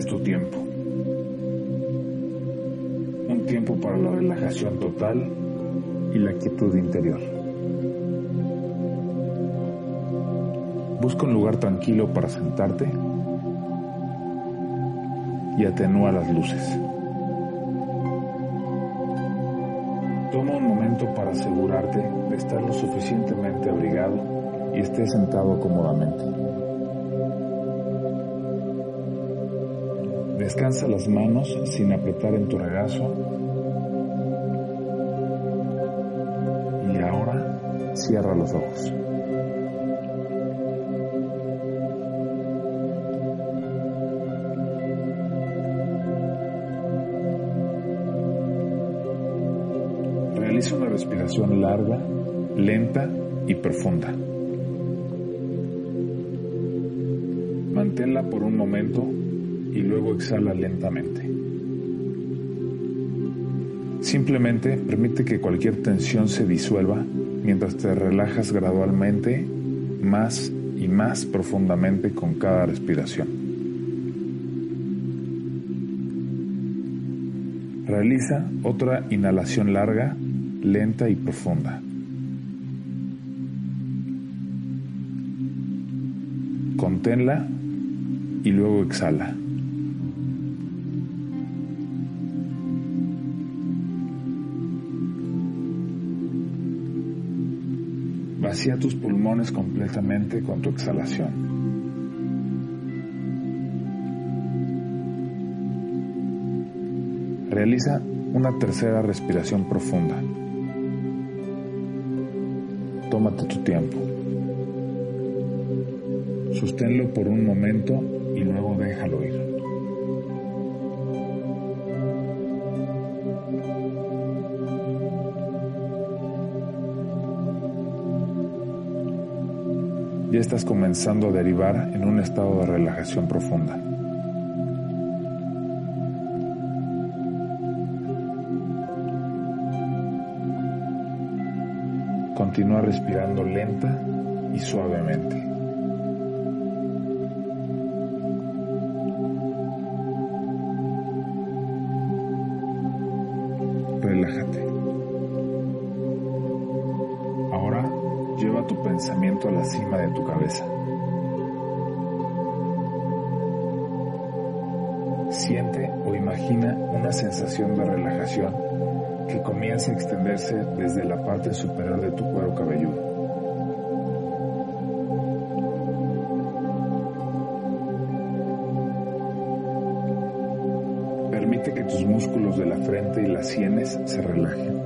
es tu tiempo. Un tiempo para la relajación total y la quietud interior. Busca un lugar tranquilo para sentarte y atenúa las luces. Toma un momento para asegurarte de estar lo suficientemente abrigado y estés sentado cómodamente. Descansa las manos sin apretar en tu regazo. Y ahora cierra los ojos. Realiza una respiración larga, lenta y profunda. Manténla por un momento y luego exhala lentamente. Simplemente permite que cualquier tensión se disuelva mientras te relajas gradualmente más y más profundamente con cada respiración. Realiza otra inhalación larga, lenta y profunda. Conténla y luego exhala. Vacía tus pulmones completamente con tu exhalación. Realiza una tercera respiración profunda. Tómate tu tiempo. Sosténlo por un momento y luego déjalo ir. Ya estás comenzando a derivar en un estado de relajación profunda. Continúa respirando lenta y suavemente. La cima de tu cabeza. Siente o imagina una sensación de relajación que comienza a extenderse desde la parte superior de tu cuero cabelludo. Permite que tus músculos de la frente y las sienes se relajen.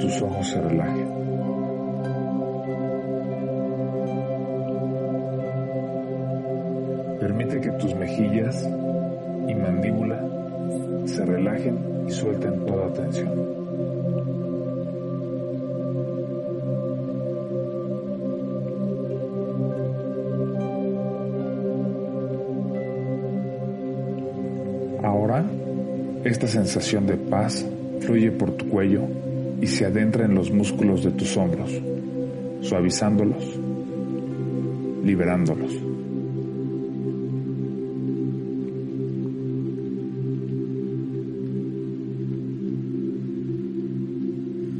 Tus ojos se relajen. Permite que tus mejillas y mandíbula se relajen y suelten toda tensión. Ahora, esta sensación de paz fluye por tu cuello y se adentra en los músculos de tus hombros, suavizándolos, liberándolos.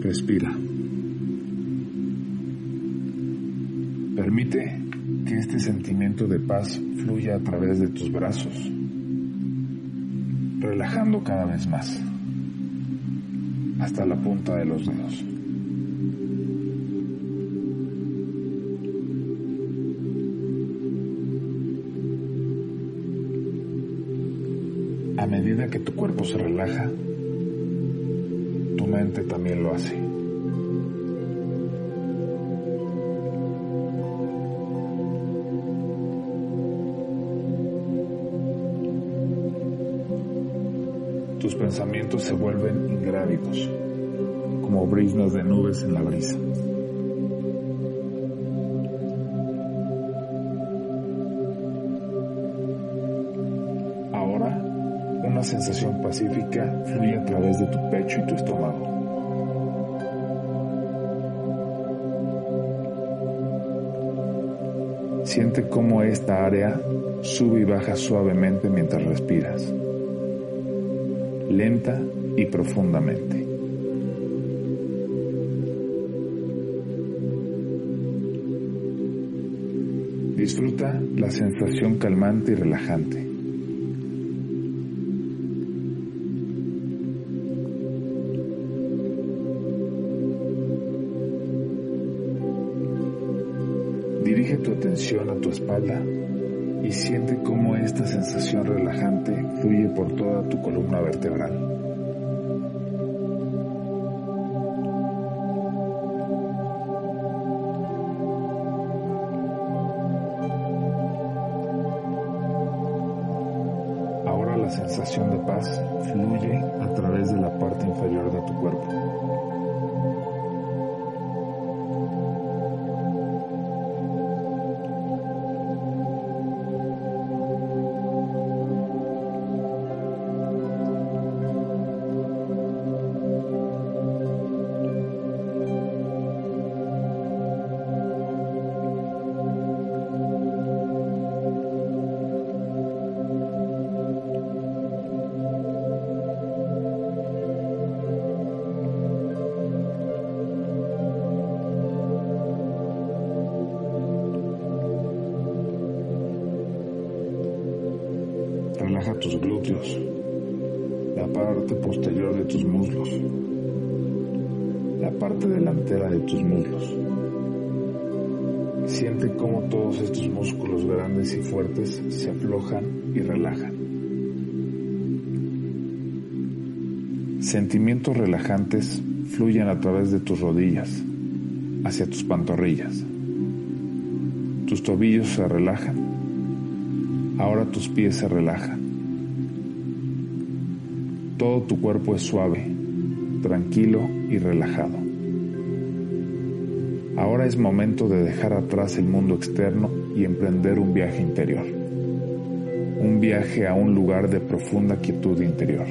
Respira. Permite que este sentimiento de paz fluya a través de tus brazos, relajando cada vez más hasta la punta de los dedos. A medida que tu cuerpo se relaja, tu mente también lo hace. Pensamientos se vuelven ingrávidos, como brisnas de nubes en la brisa. Ahora, una sensación pacífica fluye a través de tu pecho y tu estómago. Siente cómo esta área sube y baja suavemente mientras respiras, lenta y profundamente. Disfruta la sensación calmante y relajante. Dirige tu atención a tu espalda y siente cómo esta sensación relajante fluye por toda tu columna vertebral. Ahora la sensación de paz fluye a través de la parte inferior de tu cuerpo. Parte posterior de tus muslos, la parte delantera de tus muslos. Siente cómo todos estos músculos grandes y fuertes se aflojan y relajan. Sentimientos relajantes fluyen a través de tus rodillas, hacia tus pantorrillas. Tus tobillos se relajan Ahora tus pies se relajan. Todo tu cuerpo es suave, tranquilo y relajado. Ahora es momento de dejar atrás el mundo externo y emprender un viaje interior. Un viaje a un lugar de profunda quietud interior.